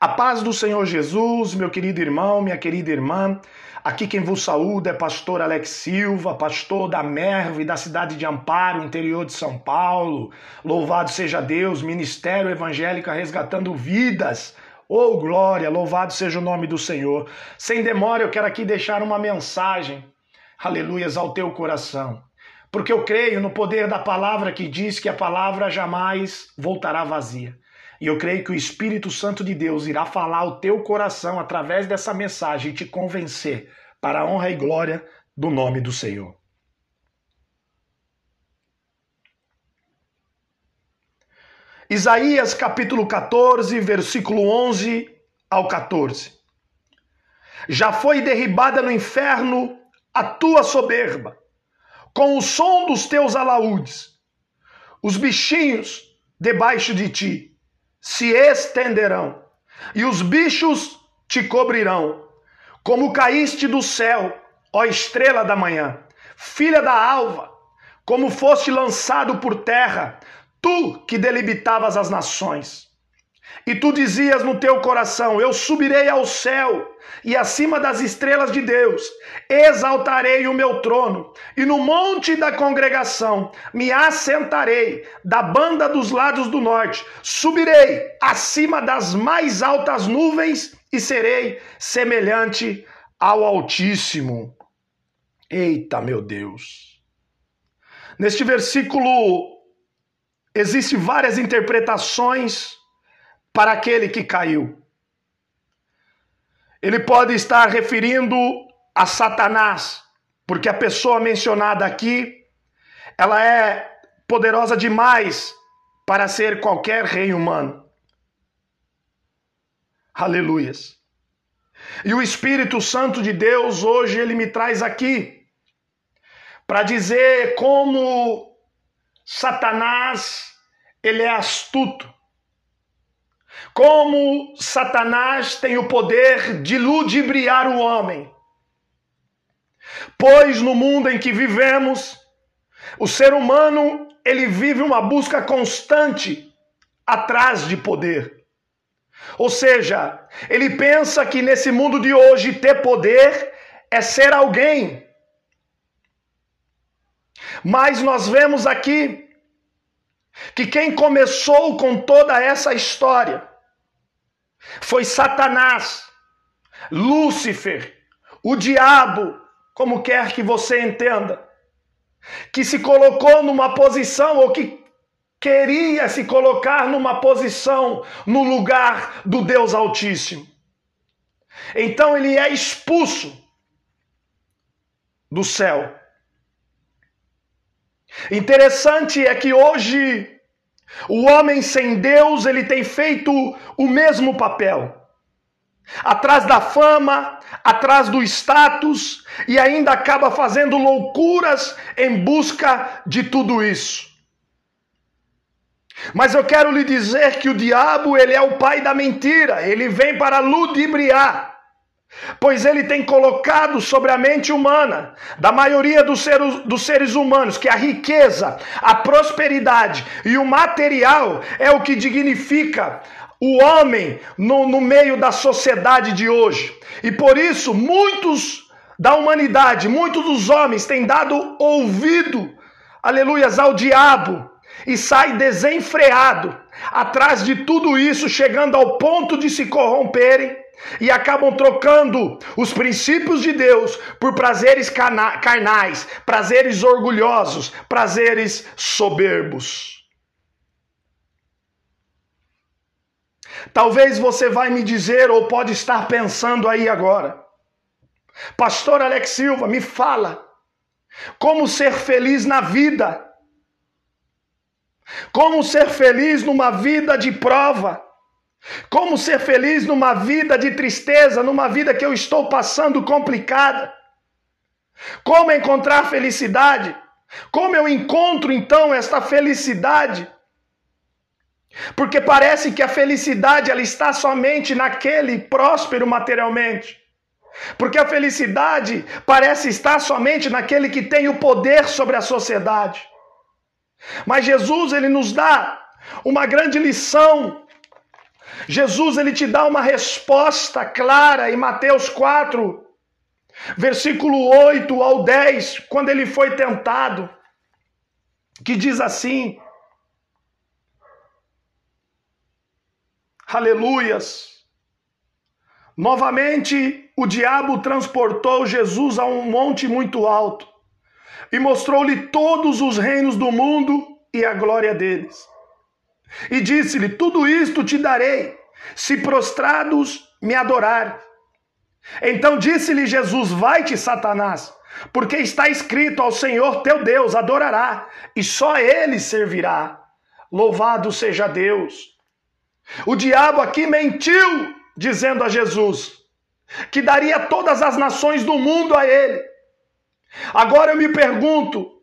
A paz do Senhor Jesus, meu querido irmão, minha querida irmã. Aqui quem vos saúda é pastor Alex Silva, pastor da Merve, da cidade de Amparo, interior de São Paulo. Louvado seja Deus, Ministério Evangélico resgatando vidas. Oh, glória, louvado seja o nome do Senhor. Sem demora, eu quero aqui deixar uma mensagem, aleluias, ao teu coração. Porque eu creio no poder da palavra que diz que a palavra jamais voltará vazia. E eu creio que o Espírito Santo de Deus irá falar ao teu coração através dessa mensagem e te convencer para a honra e glória do nome do Senhor. Isaías capítulo 14, versículo 11 ao 14. Já foi derribada no inferno a tua soberba, com o som dos teus alaúdes. Os bichinhos debaixo de ti se estenderão, e os bichos te cobrirão. Como caíste do céu, ó estrela da manhã, filha da alva, como foste lançado por terra, tu que delimitavas as nações. E tu dizias no teu coração: Eu subirei ao céu, e acima das estrelas de Deus exaltarei o meu trono, e no monte da congregação me assentarei, da banda dos lados do norte, subirei acima das mais altas nuvens e serei semelhante ao Altíssimo. Eita, meu Deus! Neste versículo existem várias interpretações para aquele que caiu. Ele pode estar referindo a Satanás, porque a pessoa mencionada aqui, ela é poderosa demais para ser qualquer rei humano. Aleluias. E o Espírito Santo de Deus hoje ele me traz aqui para dizer como Satanás ele é astuto. Como Satanás tem o poder de ludibriar o homem. Pois no mundo em que vivemos, o ser humano ele vive uma busca constante atrás de poder. Ou seja, ele pensa que nesse mundo de hoje ter poder é ser alguém. Mas nós vemos aqui que quem começou com toda essa história foi Satanás, Lúcifer, o diabo, como quer que você entenda, que se colocou numa posição ou que queria se colocar numa posição no lugar do Deus Altíssimo. Então ele é expulso do céu. Interessante é que hoje o homem sem Deus, ele tem feito o mesmo papel. Atrás da fama, atrás do status e ainda acaba fazendo loucuras em busca de tudo isso. Mas eu quero lhe dizer que o diabo, ele é o pai da mentira, ele vem para ludibriar pois ele tem colocado sobre a mente humana, da maioria dos seres, dos seres humanos, que a riqueza, a prosperidade e o material é o que dignifica o homem no, no meio da sociedade de hoje. E por isso, muitos da humanidade, muitos dos homens têm dado ouvido, aleluias, ao diabo e sai desenfreado atrás de tudo isso, chegando ao ponto de se corromperem e acabam trocando os princípios de Deus por prazeres carnais, prazeres orgulhosos, prazeres soberbos. Talvez você vai me dizer ou pode estar pensando aí agora. Pastor Alex Silva, me fala como ser feliz na vida. Como ser feliz numa vida de prova. Como ser feliz numa vida de tristeza, numa vida que eu estou passando complicada? Como encontrar felicidade? Como eu encontro então esta felicidade? Porque parece que a felicidade ela está somente naquele próspero materialmente. Porque a felicidade parece estar somente naquele que tem o poder sobre a sociedade. Mas Jesus ele nos dá uma grande lição Jesus ele te dá uma resposta clara em Mateus 4, versículo 8 ao 10, quando ele foi tentado, que diz assim: Aleluias. Novamente, o diabo transportou Jesus a um monte muito alto e mostrou-lhe todos os reinos do mundo e a glória deles. E disse-lhe: Tudo isto te darei, se prostrados me adorar. Então disse-lhe Jesus: Vai-te, Satanás, porque está escrito: Ao Senhor teu Deus adorará, e só ele servirá. Louvado seja Deus. O diabo aqui mentiu, dizendo a Jesus que daria todas as nações do mundo a ele. Agora eu me pergunto: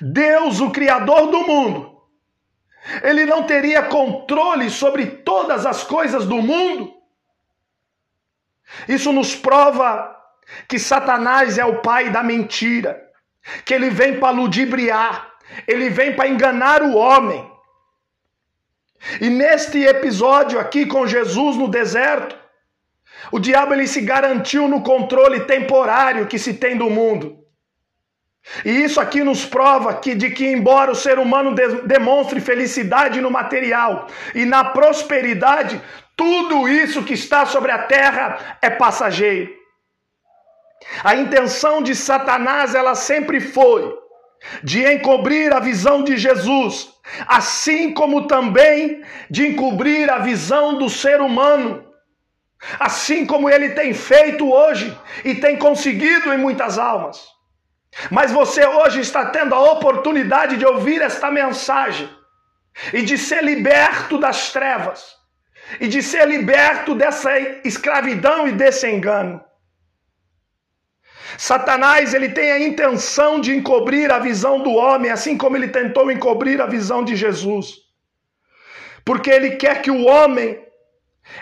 Deus, o Criador do mundo, ele não teria controle sobre todas as coisas do mundo? Isso nos prova que Satanás é o pai da mentira, que ele vem para ludibriar, ele vem para enganar o homem. E neste episódio aqui com Jesus no deserto, o diabo ele se garantiu no controle temporário que se tem do mundo. E isso aqui nos prova que de que embora o ser humano de, demonstre felicidade no material e na prosperidade, tudo isso que está sobre a terra é passageiro. A intenção de Satanás ela sempre foi de encobrir a visão de Jesus, assim como também de encobrir a visão do ser humano. Assim como ele tem feito hoje e tem conseguido em muitas almas. Mas você hoje está tendo a oportunidade de ouvir esta mensagem e de ser liberto das trevas e de ser liberto dessa escravidão e desse engano. Satanás ele tem a intenção de encobrir a visão do homem, assim como ele tentou encobrir a visão de Jesus. Porque ele quer que o homem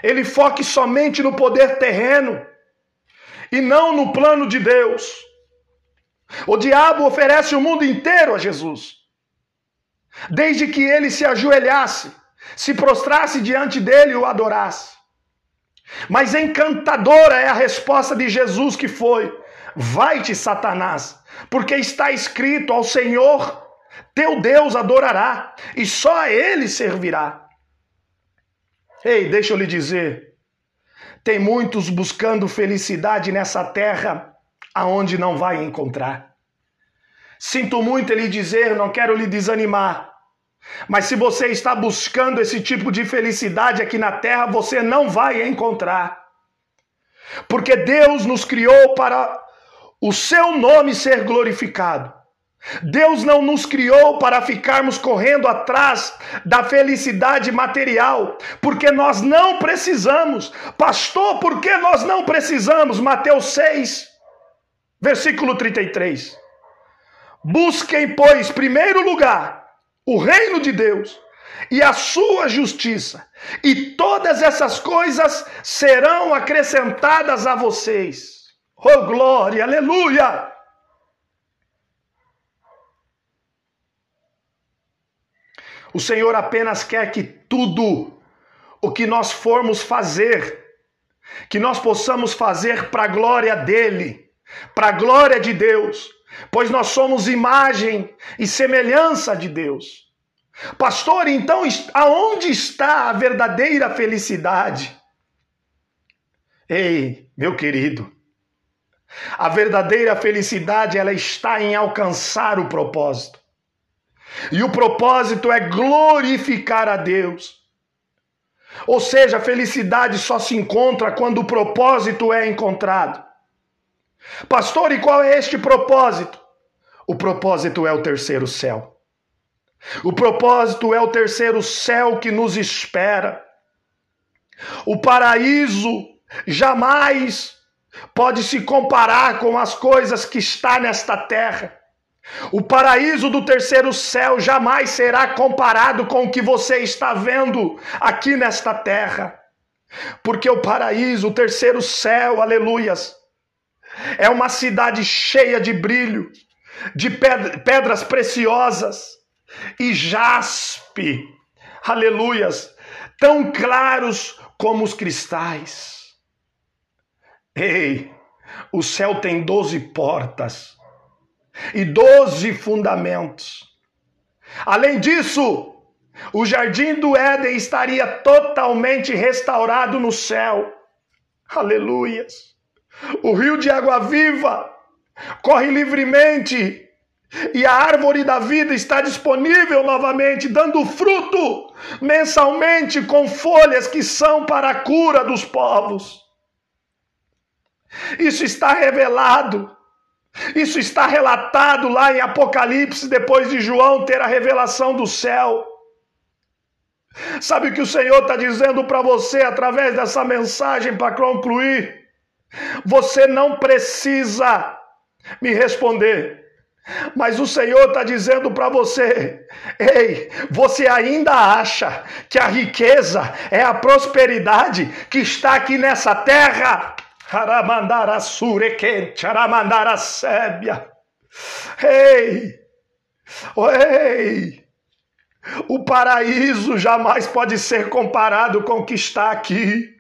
ele foque somente no poder terreno e não no plano de Deus. O diabo oferece o mundo inteiro a Jesus, desde que ele se ajoelhasse, se prostrasse diante dele e o adorasse. Mas encantadora é a resposta de Jesus que foi: Vai-te, Satanás, porque está escrito: Ao Senhor teu Deus adorará, e só a ele servirá. Ei, deixa eu lhe dizer, tem muitos buscando felicidade nessa terra aonde não vai encontrar. Sinto muito lhe dizer, não quero lhe desanimar, mas se você está buscando esse tipo de felicidade aqui na terra, você não vai encontrar. Porque Deus nos criou para o seu nome ser glorificado. Deus não nos criou para ficarmos correndo atrás da felicidade material, porque nós não precisamos. Pastor, por que nós não precisamos? Mateus 6, Versículo 33. Busquem, pois, primeiro lugar, o reino de Deus e a sua justiça, e todas essas coisas serão acrescentadas a vocês. Oh, glória, aleluia! O Senhor apenas quer que tudo o que nós formos fazer, que nós possamos fazer para a glória dEle para a glória de Deus, pois nós somos imagem e semelhança de Deus. Pastor, então aonde está a verdadeira felicidade? Ei, meu querido, a verdadeira felicidade ela está em alcançar o propósito. E o propósito é glorificar a Deus. Ou seja, a felicidade só se encontra quando o propósito é encontrado. Pastor, e qual é este propósito? O propósito é o terceiro céu. O propósito é o terceiro céu que nos espera. O paraíso jamais pode se comparar com as coisas que está nesta terra. O paraíso do terceiro céu jamais será comparado com o que você está vendo aqui nesta terra. Porque o paraíso, o terceiro céu, aleluias, é uma cidade cheia de brilho, de pedras preciosas e jaspe. Aleluias. tão claros como os cristais. Ei, o céu tem doze portas e doze fundamentos. Além disso, o jardim do Éden estaria totalmente restaurado no céu. Aleluias. O rio de água viva corre livremente e a árvore da vida está disponível novamente, dando fruto mensalmente com folhas que são para a cura dos povos. Isso está revelado, isso está relatado lá em Apocalipse, depois de João ter a revelação do céu. Sabe o que o Senhor está dizendo para você através dessa mensagem para concluir? Você não precisa me responder. Mas o Senhor está dizendo para você: ei, você ainda acha que a riqueza é a prosperidade que está aqui nessa terra? Aramandara surequente, sébia. Ei, ei, o paraíso jamais pode ser comparado com o que está aqui.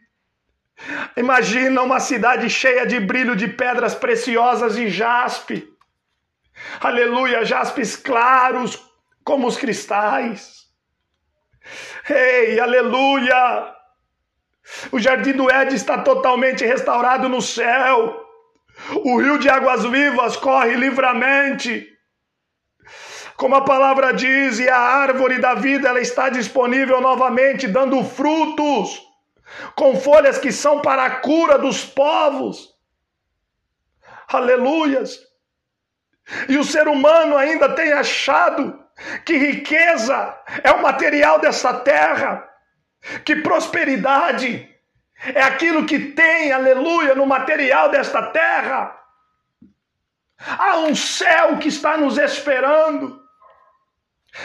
Imagina uma cidade cheia de brilho de pedras preciosas e jaspe. Aleluia, jaspes claros como os cristais. Ei, aleluia! O jardim do Éden está totalmente restaurado no céu. O rio de águas vivas corre livremente. Como a palavra diz, e a árvore da vida ela está disponível novamente, dando frutos com folhas que são para a cura dos povos. Aleluias! E o ser humano ainda tem achado que riqueza é o material dessa terra, que prosperidade é aquilo que tem, aleluia, no material desta terra. Há um céu que está nos esperando.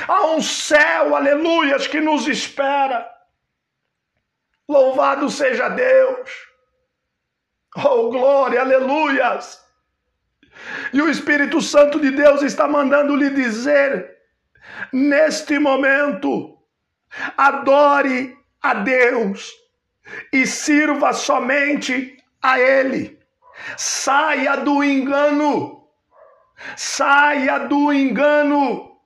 Há um céu, aleluias, que nos espera. Louvado seja Deus. Oh, glória, aleluias. E o Espírito Santo de Deus está mandando lhe dizer, neste momento, adore a Deus e sirva somente a Ele. Saia do engano. Saia do engano.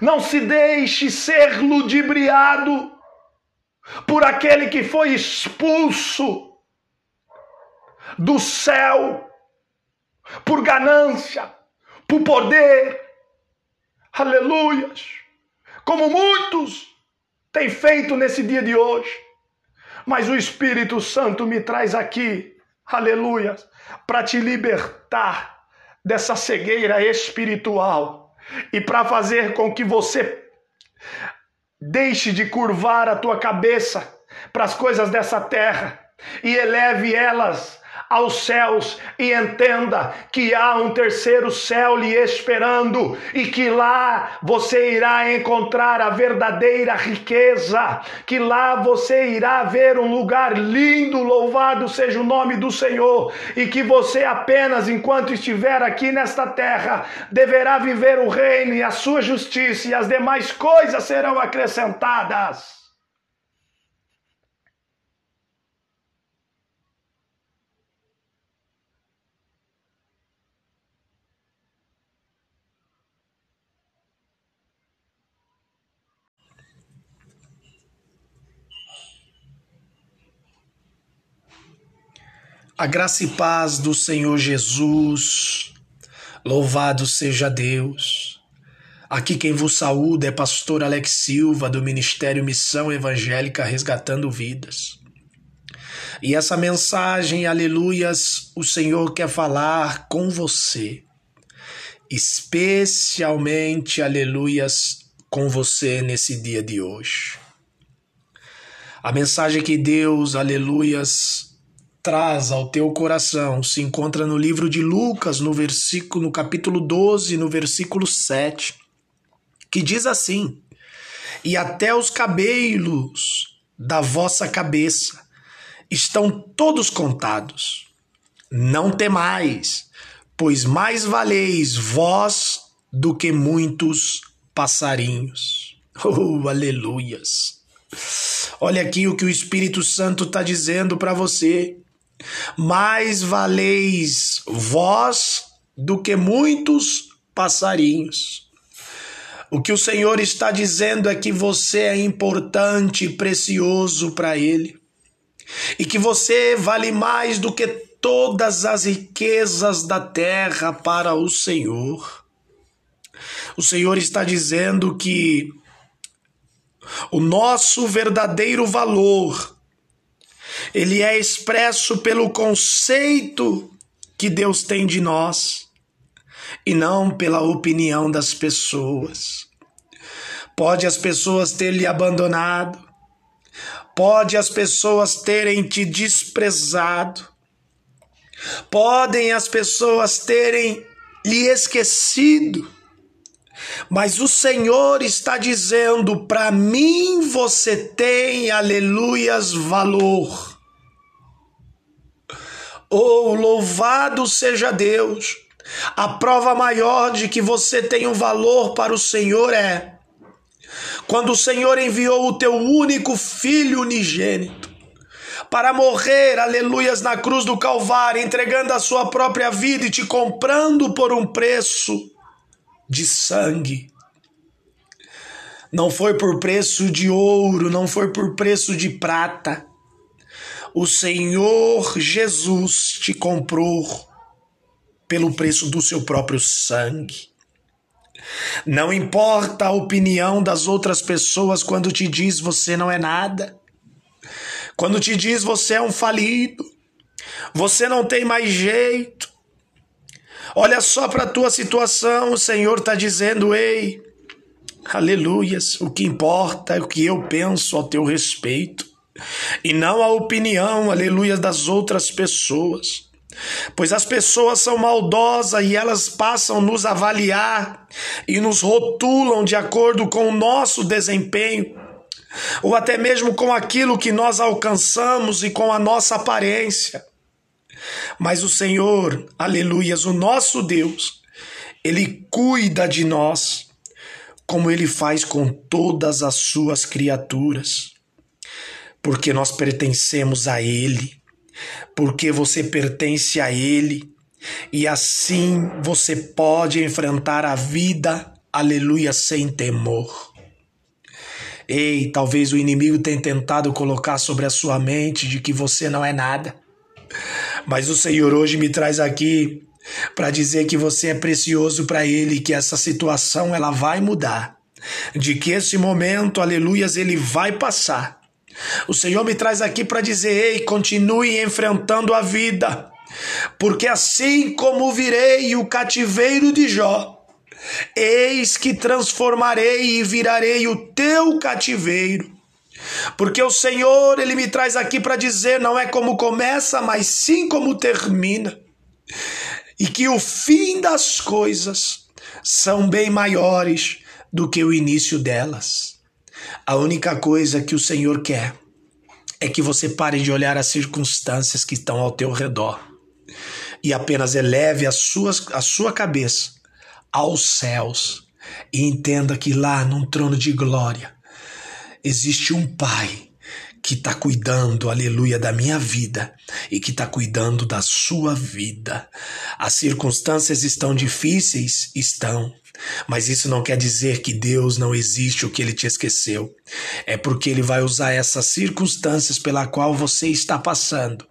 Não se deixe ser ludibriado por aquele que foi expulso do céu por ganância, por poder. Aleluias! Como muitos têm feito nesse dia de hoje. Mas o Espírito Santo me traz aqui, aleluias, para te libertar dessa cegueira espiritual e para fazer com que você Deixe de curvar a tua cabeça para as coisas dessa terra e eleve elas aos céus e entenda que há um terceiro céu lhe esperando e que lá você irá encontrar a verdadeira riqueza, que lá você irá ver um lugar lindo, louvado seja o nome do Senhor, e que você apenas enquanto estiver aqui nesta terra deverá viver o reino e a sua justiça e as demais coisas serão acrescentadas. A graça e paz do Senhor Jesus. Louvado seja Deus. Aqui quem vos saúda é pastor Alex Silva do Ministério Missão Evangélica Resgatando Vidas. E essa mensagem, aleluias, o Senhor quer falar com você. Especialmente, aleluias, com você nesse dia de hoje. A mensagem que Deus, aleluias, traz ao teu coração se encontra no livro de Lucas, no versículo no capítulo 12, no versículo 7, que diz assim: "E até os cabelos da vossa cabeça estão todos contados. Não temais, pois mais valeis vós do que muitos passarinhos." Oh, aleluias. Olha aqui o que o Espírito Santo está dizendo para você. Mais valeis vós do que muitos passarinhos. O que o Senhor está dizendo é que você é importante e precioso para Ele. E que você vale mais do que todas as riquezas da terra para o Senhor. O Senhor está dizendo que o nosso verdadeiro valor ele é expresso pelo conceito que Deus tem de nós e não pela opinião das pessoas. Pode as pessoas ter lhe abandonado, pode as pessoas terem te desprezado, podem as pessoas terem lhe esquecido, mas o Senhor está dizendo: para mim você tem, aleluias, valor. Oh, louvado seja Deus! A prova maior de que você tem um valor para o Senhor é quando o Senhor enviou o teu único filho unigênito para morrer, aleluias, na cruz do Calvário, entregando a sua própria vida e te comprando por um preço de sangue. Não foi por preço de ouro, não foi por preço de prata. O Senhor Jesus te comprou pelo preço do seu próprio sangue. Não importa a opinião das outras pessoas quando te diz você não é nada. Quando te diz você é um falido. Você não tem mais jeito. Olha só para a tua situação, o Senhor está dizendo: ei, aleluias, o que importa é o que eu penso ao teu respeito, e não a opinião, aleluias, das outras pessoas. Pois as pessoas são maldosas e elas passam a nos avaliar e nos rotulam de acordo com o nosso desempenho, ou até mesmo com aquilo que nós alcançamos e com a nossa aparência. Mas o Senhor, aleluias, o nosso Deus, ele cuida de nós, como ele faz com todas as suas criaturas, porque nós pertencemos a ele, porque você pertence a ele, e assim você pode enfrentar a vida, aleluia, sem temor. Ei, talvez o inimigo tenha tentado colocar sobre a sua mente de que você não é nada. Mas o Senhor hoje me traz aqui para dizer que você é precioso para ele, que essa situação ela vai mudar, de que esse momento, aleluias, ele vai passar. O Senhor me traz aqui para dizer: ei, continue enfrentando a vida, porque assim como virei o cativeiro de Jó, eis que transformarei e virarei o teu cativeiro porque o Senhor, ele me traz aqui para dizer, não é como começa, mas sim como termina. E que o fim das coisas são bem maiores do que o início delas. A única coisa que o Senhor quer é que você pare de olhar as circunstâncias que estão ao teu redor e apenas eleve a sua, a sua cabeça aos céus e entenda que lá, num trono de glória, existe um Pai que está cuidando, aleluia, da minha vida e que está cuidando da sua vida. As circunstâncias estão difíceis? Estão. Mas isso não quer dizer que Deus não existe ou que ele te esqueceu. É porque ele vai usar essas circunstâncias pela qual você está passando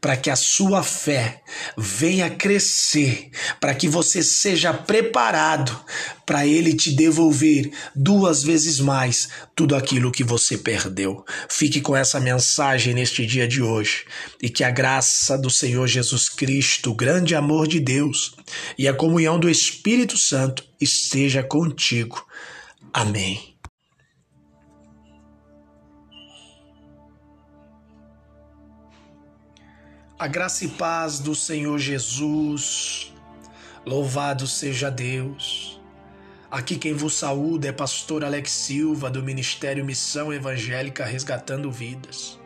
para que a sua fé venha crescer, para que você seja preparado para Ele te devolver duas vezes mais tudo aquilo que você perdeu. Fique com essa mensagem neste dia de hoje e que a graça do Senhor Jesus Cristo, o grande amor de Deus e a comunhão do Espírito Santo esteja contigo. Amém. A graça e paz do Senhor Jesus, louvado seja Deus. Aqui quem vos saúda é pastor Alex Silva, do Ministério Missão Evangélica Resgatando Vidas.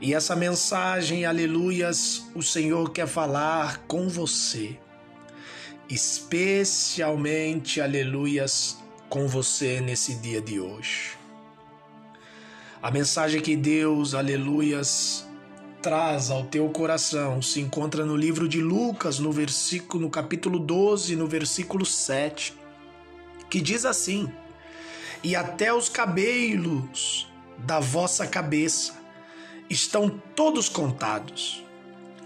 E essa mensagem, aleluias, o Senhor quer falar com você, especialmente, aleluias, com você nesse dia de hoje. A mensagem que Deus, aleluias, traz ao teu coração se encontra no livro de Lucas, no versículo no capítulo 12, no versículo 7, que diz assim: E até os cabelos da vossa cabeça estão todos contados.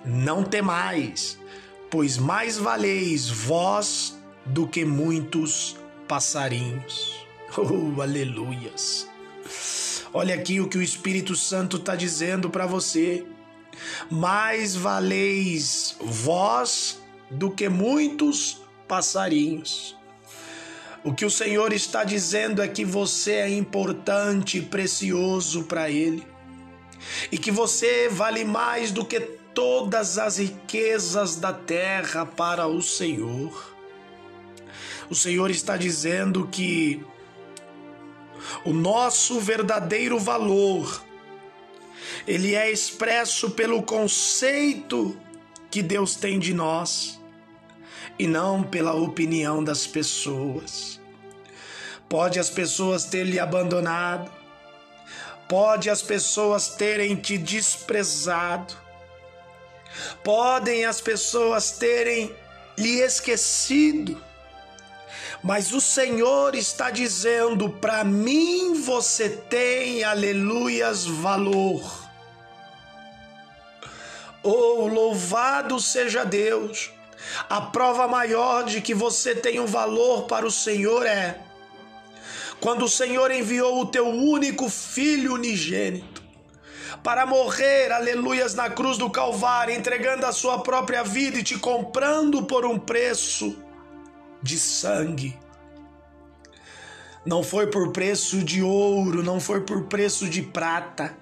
Não temais, pois mais valeis vós do que muitos passarinhos. Oh, aleluias! Olha aqui o que o Espírito Santo está dizendo para você. Mais valeis vós do que muitos passarinhos. O que o Senhor está dizendo é que você é importante e precioso para Ele, e que você vale mais do que todas as riquezas da terra para o Senhor. O Senhor está dizendo que o nosso verdadeiro valor ele é expresso pelo conceito que Deus tem de nós e não pela opinião das pessoas. Pode as pessoas ter lhe abandonado, pode as pessoas terem te desprezado, podem as pessoas terem lhe esquecido, mas o Senhor está dizendo: para mim você tem, aleluias, valor. Oh, louvado seja Deus! A prova maior de que você tem um valor para o Senhor é quando o Senhor enviou o teu único filho unigênito para morrer, aleluias, na cruz do Calvário, entregando a sua própria vida e te comprando por um preço de sangue. Não foi por preço de ouro, não foi por preço de prata.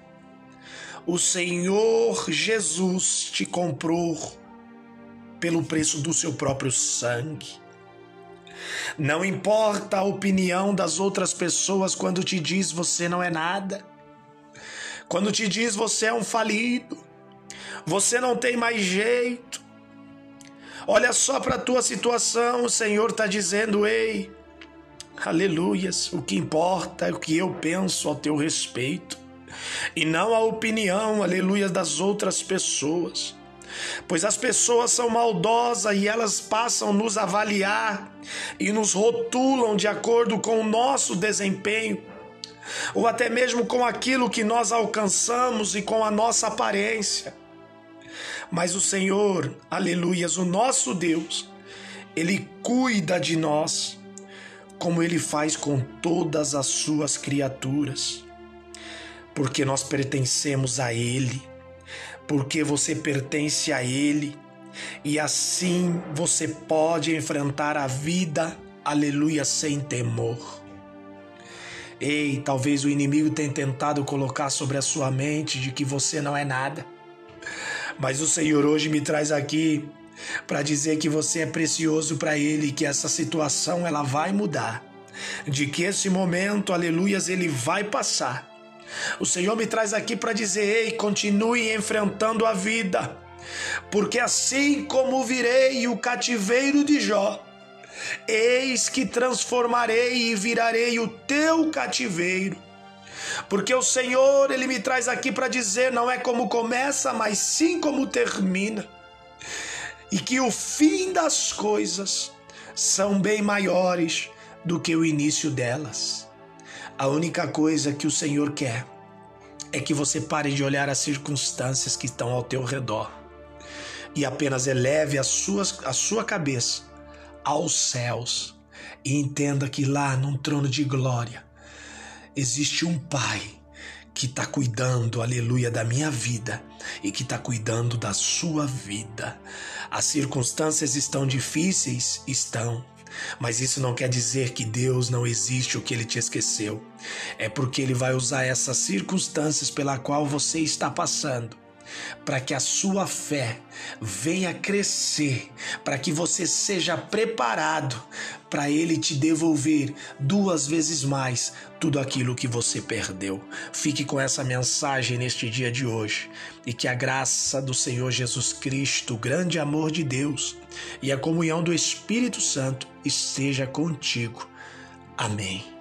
O Senhor Jesus te comprou pelo preço do seu próprio sangue. Não importa a opinião das outras pessoas quando te diz você não é nada. Quando te diz você é um falido. Você não tem mais jeito. Olha só para a tua situação, o Senhor está dizendo: ei, aleluias, o que importa é o que eu penso ao teu respeito, e não a opinião, aleluias, das outras pessoas. Pois as pessoas são maldosas e elas passam nos avaliar e nos rotulam de acordo com o nosso desempenho, ou até mesmo com aquilo que nós alcançamos e com a nossa aparência. Mas o Senhor, aleluias, o nosso Deus, Ele cuida de nós, como Ele faz com todas as suas criaturas, porque nós pertencemos a Ele, porque você pertence a Ele, e assim você pode enfrentar a vida, aleluia, sem temor. Ei, talvez o inimigo tenha tentado colocar sobre a sua mente de que você não é nada mas o Senhor hoje me traz aqui para dizer que você é precioso para Ele, que essa situação ela vai mudar, de que esse momento, aleluias, ele vai passar. O Senhor me traz aqui para dizer: ei, continue enfrentando a vida, porque assim como virei o cativeiro de Jó, eis que transformarei e virarei o teu cativeiro porque o Senhor, ele me traz aqui para dizer, não é como começa, mas sim como termina. E que o fim das coisas são bem maiores do que o início delas. A única coisa que o Senhor quer é que você pare de olhar as circunstâncias que estão ao teu redor e apenas eleve a sua, a sua cabeça aos céus e entenda que lá num trono de glória existe um Pai que está cuidando, aleluia, da minha vida e que está cuidando da sua vida. As circunstâncias estão difíceis? Estão. Mas isso não quer dizer que Deus não existe ou que ele te esqueceu. É porque ele vai usar essas circunstâncias pela qual você está passando para que a sua fé venha crescer, para que você seja preparado para Ele te devolver duas vezes mais tudo aquilo que você perdeu. Fique com essa mensagem neste dia de hoje e que a graça do Senhor Jesus Cristo, o grande amor de Deus e a comunhão do Espírito Santo esteja contigo. Amém.